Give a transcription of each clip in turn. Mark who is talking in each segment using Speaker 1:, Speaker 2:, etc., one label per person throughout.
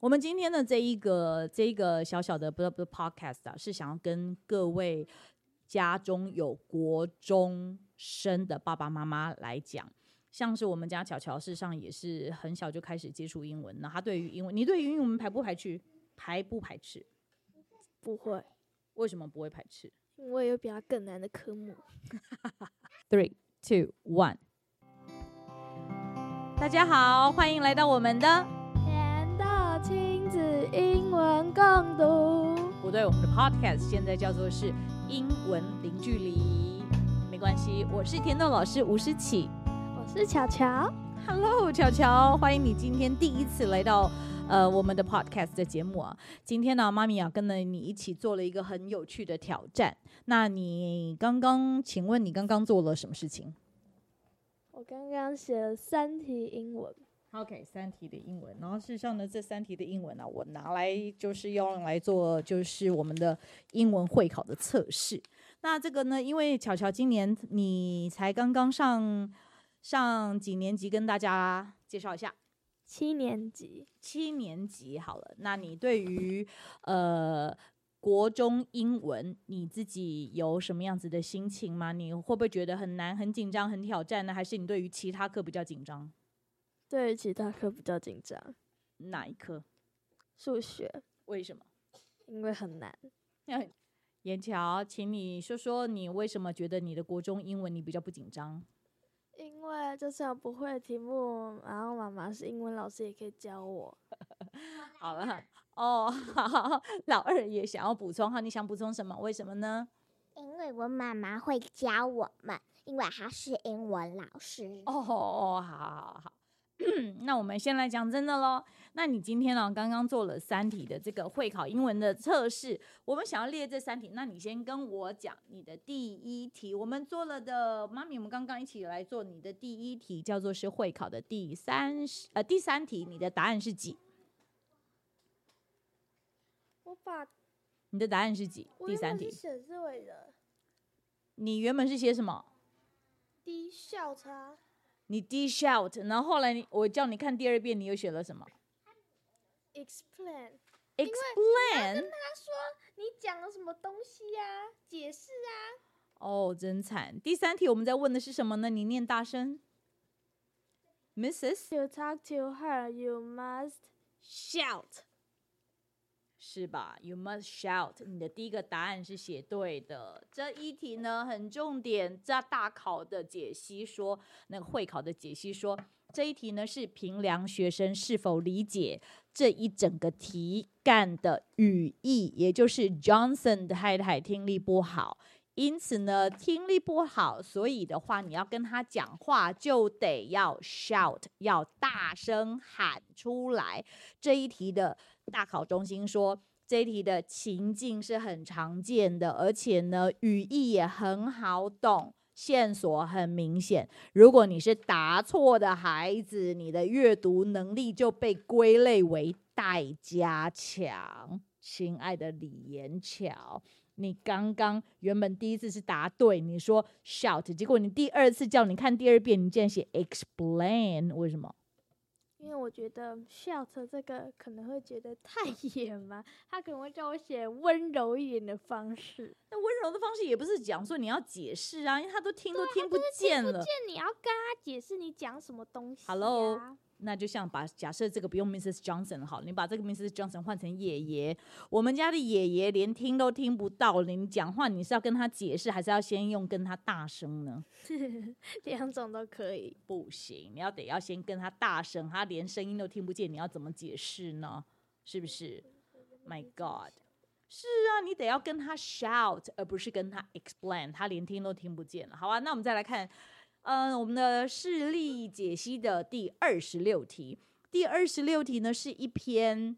Speaker 1: 我们今天的这一个这一个小小的不不 podcast 啊，是想要跟各位家中有国中生的爸爸妈妈来讲。像是我们家巧巧，事实上也是很小就开始接触英文。那他对于英文，你对于英文排不排斥？排不排斥？
Speaker 2: 不会。
Speaker 1: 为什么不会排斥？
Speaker 2: 因为有比他更难的科目。
Speaker 1: Three, two, one。大家好，欢迎来到我们的
Speaker 2: 英文共读。
Speaker 1: 不对，我们的 podcast 现在叫做是英文零距离。没关系，我是甜豆老师吴诗綺。
Speaker 2: 是巧巧
Speaker 1: ，Hello，巧巧，欢迎你今天第一次来到呃我们的 Podcast 的节目啊。今天呢，妈咪啊跟了你一起做了一个很有趣的挑战。那你刚刚，请问你刚刚做了什么事情？
Speaker 2: 我刚刚写了三题英文。
Speaker 1: OK，三题的英文。然后事实上呢，这三题的英文呢、啊，我拿来就是要用来做就是我们的英文会考的测试。那这个呢，因为巧巧今年你才刚刚上。上几年级跟大家介绍一下？
Speaker 2: 七年级，
Speaker 1: 七年级好了。那你对于呃国中英文你自己有什么样子的心情吗？你会不会觉得很难、很紧张、很挑战呢？还是你对于其他课比较紧
Speaker 2: 张？对其他科比较紧张。
Speaker 1: 哪一科？
Speaker 2: 数学。
Speaker 1: 为什么？
Speaker 2: 因为很难。
Speaker 1: 严乔，请你说说你为什么觉得你的国中英文你比较不紧张？
Speaker 2: 因为就算不会的题目，然后妈妈是英文老师，也可以教我。
Speaker 1: 好了，哦，好，老二也想要补充哈，你想补充什么？为什么呢？
Speaker 3: 因为我妈妈会教我们，因为她是英文老师。
Speaker 1: 哦哦，好好好。那我们先来讲真的喽。那你今天呢？刚刚做了三题的这个会考英文的测试，我们想要列这三题。那你先跟我讲你的第一题。我们做了的，妈咪，我们刚刚一起来做你的第一题，叫做是会考的第三十呃第三题。你的答案是几？
Speaker 2: 我把
Speaker 1: 你的答案是几？第三
Speaker 2: 题。写的。
Speaker 1: 你原本是写什么
Speaker 2: ？D shout。
Speaker 1: 你 D shout，然后后来我叫你看第二遍，你又写了什么
Speaker 2: ？Explain。
Speaker 1: Explain。
Speaker 2: 跟他说你讲了什么东西呀、啊？解释啊。
Speaker 1: 哦，真惨。第三题我们在问的是什么呢？你念大声。Mrs.
Speaker 2: You talk to her, you must shout.
Speaker 1: 是吧？You must shout。你的第一个答案是写对的。这一题呢，很重点。在大考的解析说，那个会考的解析说，这一题呢是评量学生是否理解这一整个题干的语义，也就是 Johnson 的太太听力不好，因此呢听力不好，所以的话你要跟他讲话就得要 shout，要大声喊出来。这一题的。大考中心说，这一题的情境是很常见的，而且呢，语义也很好懂，线索很明显。如果你是答错的孩子，你的阅读能力就被归类为待加强。亲爱的李延巧，你刚刚原本第一次是答对，你说 shout，结果你第二次叫你看第二遍，你竟然写 explain，为什么？
Speaker 2: 因为我觉得 shout 这个可能会觉得太野蛮，他可能会叫我写温柔一点的方式。
Speaker 1: 那温柔的方式也不是讲说你要解释啊，因为他都听都听不见了。
Speaker 2: 听不见，你要跟他解释你讲什么东西啊。
Speaker 1: Hello。那就像把假设这个不用 Mrs. Johnson 好，你把这个 Mrs. Johnson 换成爷爷。我们家的爷爷连听都听不到，你讲话你是要跟他解释，还是要先用跟他大声呢？
Speaker 2: 两种都可以。
Speaker 1: 不行，你要得要先跟他大声，他连声音都听不见，你要怎么解释呢？是不是？My God，是啊，你得要跟他 shout，而不是跟他 explain，他连听都听不见了。好啊，那我们再来看。嗯、呃，我们的视力解析的第二十六题，第二十六题呢是一篇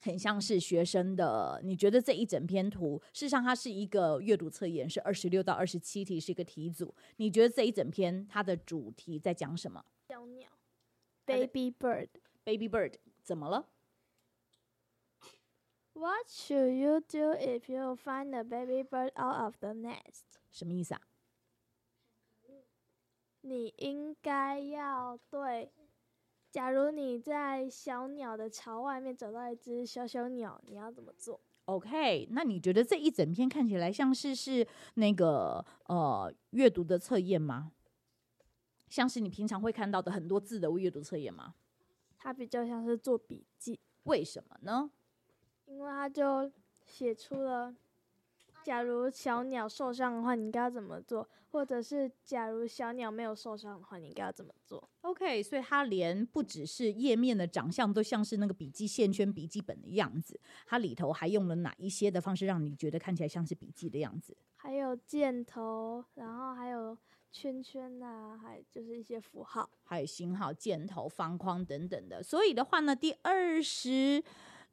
Speaker 1: 很像是学生的。你觉得这一整篇图，事实上它是一个阅读测验，是二十六到二十七题，是一个题组。你觉得这一整篇它的主题在讲什么？
Speaker 2: 小鸟，baby bird，baby
Speaker 1: bird，怎么了
Speaker 2: ？What should you do if you find a baby bird out of the nest？
Speaker 1: 什么意思啊？
Speaker 2: 你应该要对假如你在小鸟的巢外面找到一只小小鸟，你要怎么做
Speaker 1: ？OK，那你觉得这一整篇看起来像是是那个呃阅读的测验吗？像是你平常会看到的很多字的阅读测验吗？
Speaker 2: 它比较像是做笔记。
Speaker 1: 为什么呢？
Speaker 2: 因为他就写出了，假如小鸟受伤的话，你应该要怎么做？或者是假如小鸟没有受伤的话，你应该要怎么做
Speaker 1: ？OK，所以它连不只是页面的长相都像是那个笔记线圈笔记本的样子，它里头还用了哪一些的方式让你觉得看起来像是笔记的样子？
Speaker 2: 还有箭头，然后还有圈圈啊，还就是一些符号，
Speaker 1: 还有星号、箭头、方框等等的。所以的话呢，第二十。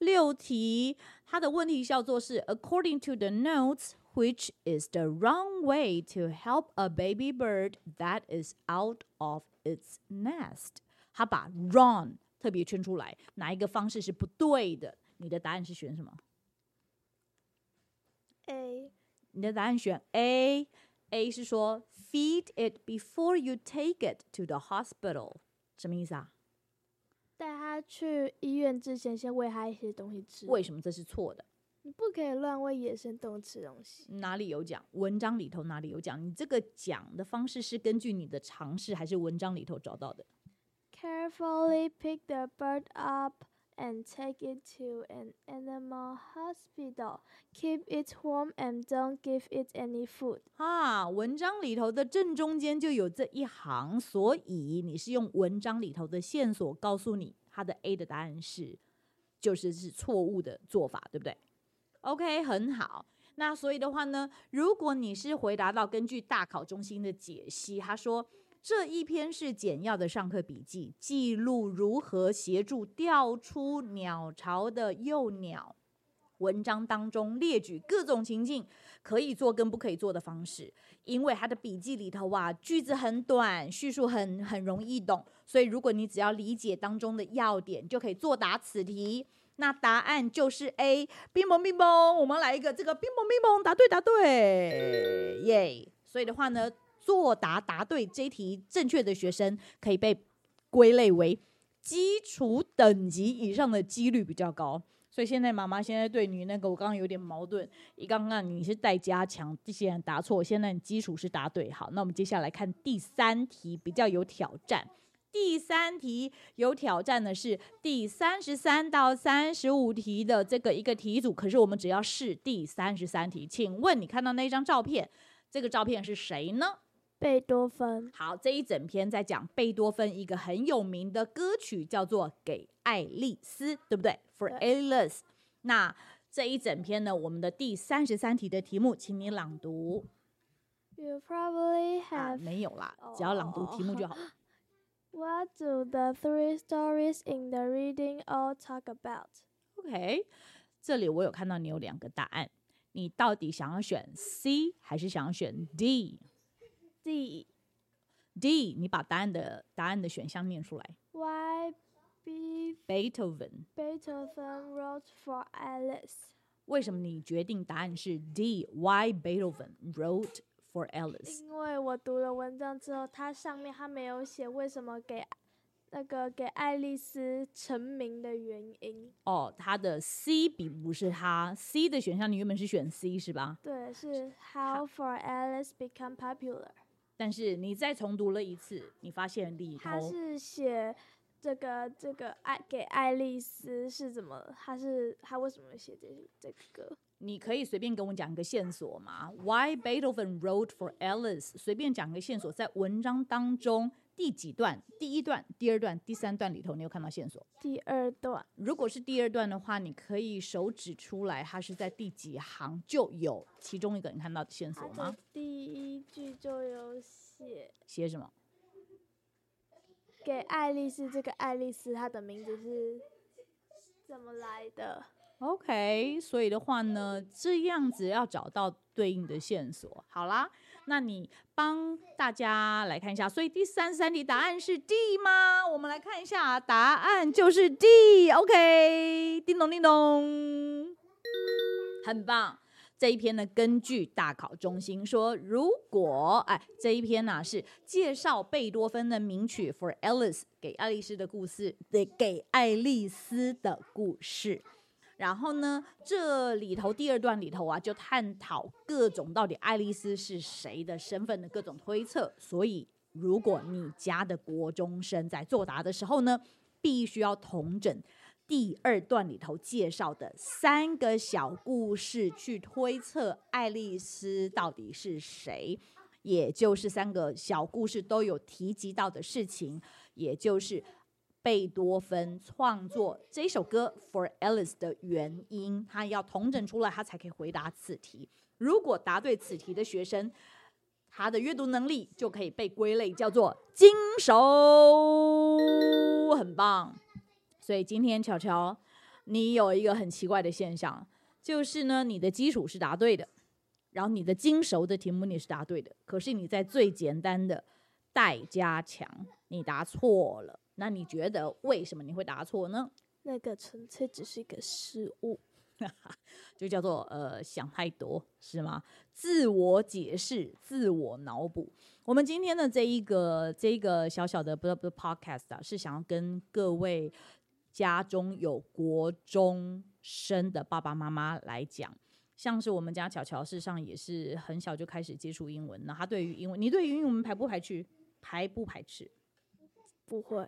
Speaker 1: 六题，它的问题叫做是 According to the notes, which is the wrong way to help a baby bird that is out of its nest？他把 wrong 特别圈出来，哪一个方式是不对的？你的答案是选什么？
Speaker 2: A。
Speaker 1: 你的答案选 A。A 是说 Feed it before you take it to the hospital，什么意思啊？
Speaker 2: 带他去医院之前，先喂他一些东西吃。
Speaker 1: 为什么这是错的？
Speaker 2: 你不可以乱喂野生动物吃东西。
Speaker 1: 哪里有讲？文章里头哪里有讲？你这个讲的方式是根据你的尝试，还是文章里头找到的
Speaker 2: ？Carefully pick the bird up and take it to an animal hospital. Keep it warm and don't give it any food.
Speaker 1: 啊，文章里头的正中间就有这一行，所以你是用文章里头的线索告诉你，它的 A 的答案是，就是是错误的做法，对不对？OK，很好。那所以的话呢，如果你是回答到根据大考中心的解析，他说。这一篇是简要的上课笔记，记录如何协助调出鸟巢的幼鸟。文章当中列举各种情境，可以做跟不可以做的方式。因为他的笔记里头啊，句子很短，叙述很很容易懂，所以如果你只要理解当中的要点，就可以作答此题。那答案就是 A。冰崩冰崩，我们来一个这个冰崩冰崩，答对答对，耶！所以的话呢。作答答对这一题正确的学生可以被归类为基础等级以上的几率比较高，所以现在妈妈现在对你那个我刚刚有点矛盾，你刚刚你是在加强，这些人答错，现在你基础是答对，好，那我们接下来看第三题比较有挑战，第三题有挑战的是第三十三到三十五题的这个一个题组，可是我们只要试第三十三题，请问你看到那张照片，这个照片是谁呢？
Speaker 2: 贝多芬。
Speaker 1: 好，这一整篇在讲贝多芬一个很有名的歌曲，叫做《给爱丽丝》，对不对？For Alice。那这一整篇呢，我们的第三十三题的题目，请你朗读。
Speaker 2: You probably have、啊、
Speaker 1: 没有啦，只要朗读题目就好。
Speaker 2: What do the three stories in the reading all talk about？OK，、
Speaker 1: okay, 这里我有看到你有两个答案，你到底想要选 C 还是想要选 D？D
Speaker 2: D，
Speaker 1: 你把答案的答案的选项念出来。
Speaker 2: Why B
Speaker 1: Beethoven
Speaker 2: Beethoven wrote for Alice？
Speaker 1: 为什么你决定答案是 D？Why Beethoven wrote for Alice？
Speaker 2: 因为我读了文章之后，它上面它没有写为什么给那个给爱丽丝成名的原因。
Speaker 1: 哦，它的 C 并不是它 C 的选项，你原本是选 C 是吧？
Speaker 2: 对，是 How for Alice become popular。
Speaker 1: 但是你再重读了一次，你发现里头
Speaker 2: 他是写这个这个爱给爱丽丝是怎么？他是他为什么写这这个？
Speaker 1: 你可以随便跟我讲一个线索吗？Why Beethoven wrote for Alice？随便讲个线索，在文章当中第几段？第一段、第二段、第三段里头，你有看到线索？
Speaker 2: 第二段。如
Speaker 1: 果是第二段的话，你可以手指出来，它是在第几行就有其中一个你看到的线索吗？
Speaker 2: 第一句就有写。
Speaker 1: 写什么？
Speaker 2: 给爱丽丝这个爱丽丝，她的名字是怎么来的
Speaker 1: ？OK，所以的话呢，这样子要找到对应的线索。好啦，那你帮大家来看一下。所以第三十三题答案是 D 吗？我们来看一下，答案就是 D。OK，叮咚叮咚，很棒。这一篇呢，根据大考中心说，如果哎，这一篇呢、是介绍贝多芬的名曲《For Alice》给爱丽丝的故事，对，给爱丽丝的故事。然后呢，这里头第二段里头啊，就探讨各种到底爱丽丝是谁的身份的各种推测。所以，如果你家的国中生在作答的时候呢，必须要同整。第二段里头介绍的三个小故事，去推测爱丽丝到底是谁，也就是三个小故事都有提及到的事情，也就是贝多芬创作这首歌《For Alice》的原因，他要统整出来，他才可以回答此题。如果答对此题的学生，他的阅读能力就可以被归类叫做精熟，很棒。所以今天巧巧，你有一个很奇怪的现象，就是呢，你的基础是答对的，然后你的精熟的题目你是答对的，可是你在最简单的待加强你答错了。那你觉得为什么你会答错呢？
Speaker 2: 那个纯粹只是一个失误，
Speaker 1: 就叫做呃想太多是吗？自我解释、自我脑补。我们今天的这一个这一个小小的不不 podcast 啊，是想要跟各位。家中有国中生的爸爸妈妈来讲，像是我们家巧巧，事实上也是很小就开始接触英文。那他对于英文，你对于英文排不排斥？排不排斥？
Speaker 2: 不会。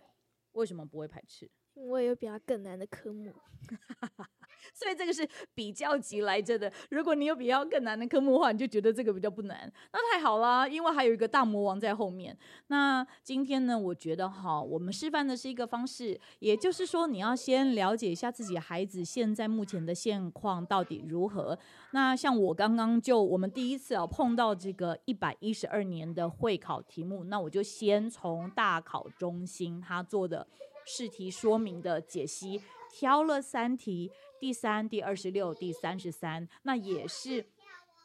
Speaker 1: 为什么不会排斥？
Speaker 2: 因为有比较更难的科目。
Speaker 1: 所以这个是比较级来着的。如果你有比较更难的科目的话，你就觉得这个比较不难，那太好了，因为还有一个大魔王在后面。那今天呢，我觉得哈，我们示范的是一个方式，也就是说，你要先了解一下自己孩子现在目前的现况到底如何。那像我刚刚就我们第一次啊碰到这个一百一十二年的会考题目，那我就先从大考中心他做的试题说明的解析挑了三题。第三、第二十六、第三十三，那也是，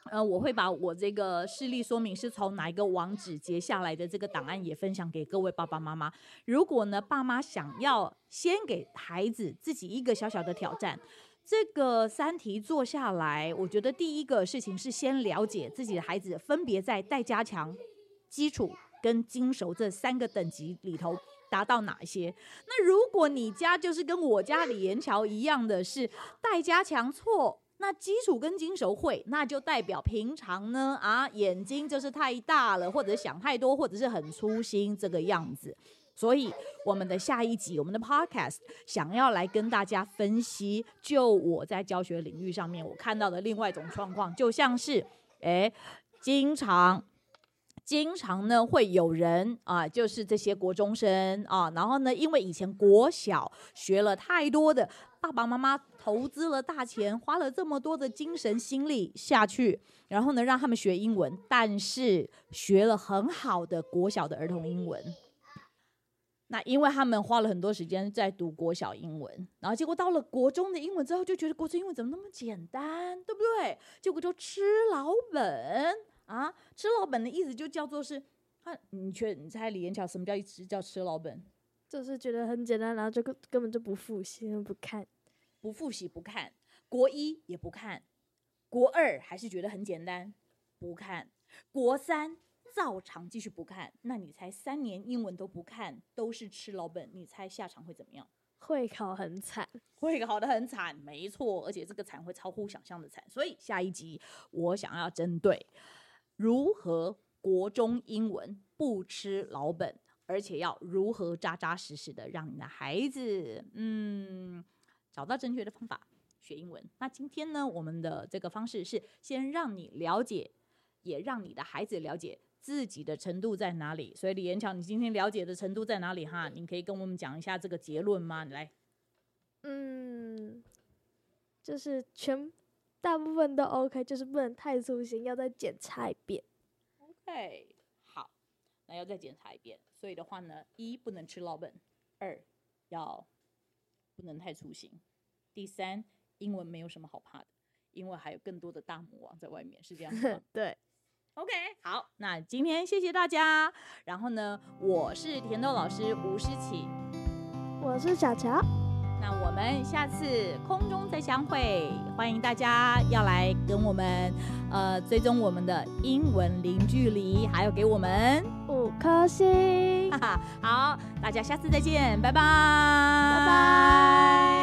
Speaker 1: 呃，我会把我这个示例说明是从哪一个网址截下来的这个档案也分享给各位爸爸妈妈。如果呢，爸妈想要先给孩子自己一个小小的挑战，这个三题做下来，我觉得第一个事情是先了解自己的孩子分别在待加强、基础跟精熟这三个等级里头。达到哪一些？那如果你家就是跟我家李延桥一样的是待加强错，那基础跟精熟会，那就代表平常呢啊眼睛就是太大了，或者想太多，或者是很粗心这个样子。所以我们的下一集，我们的 podcast 想要来跟大家分析，就我在教学领域上面我看到的另外一种状况，就像是诶，经常。经常呢会有人啊，就是这些国中生啊，然后呢，因为以前国小学了太多的，爸爸妈妈投资了大钱，花了这么多的精神心力下去，然后呢，让他们学英文，但是学了很好的国小的儿童英文，那因为他们花了很多时间在读国小英文，然后结果到了国中的英文之后，就觉得国中英文怎么那么简单，对不对？结果就吃老本。啊，吃老本的意思就叫做是，啊，你觉你猜李延桥什么叫一直叫吃老本？
Speaker 2: 就是觉得很简单，然后就根根本就不复习不看，
Speaker 1: 不复习不看，国一也不看，国二还是觉得很简单，不看，国三照常继续不看。那你猜三年英文都不看，都是吃老本，你猜下场会怎么样？
Speaker 2: 会考很惨，
Speaker 1: 会考得很惨，没错，而且这个惨会超乎想象的惨。所以下一集我想要针对。如何国中英文不吃老本，而且要如何扎扎实实的让你的孩子，嗯，找到正确的方法学英文？那今天呢，我们的这个方式是先让你了解，也让你的孩子了解自己的程度在哪里。所以李延桥，你今天了解的程度在哪里？哈，你可以跟我们讲一下这个结论吗？来，
Speaker 2: 嗯，就是全。大部分都 OK，就是不能太粗心，要再检查一遍。
Speaker 1: OK，好，那要再检查一遍。所以的话呢，一不能吃老本，二要不能太粗心，第三英文没有什么好怕的，因为还有更多的大魔王在外面，是这样子吗？
Speaker 2: 对
Speaker 1: ，OK，好，那今天谢谢大家。然后呢，我是甜豆老师吴诗琪，
Speaker 2: 我是巧巧。
Speaker 1: 那我们下次空中再相会，欢迎大家要来跟我们呃追踪我们的英文零距离，还有给我们
Speaker 2: 五颗星，
Speaker 1: 哈哈，好，大家下次再见，拜拜，
Speaker 2: 拜拜。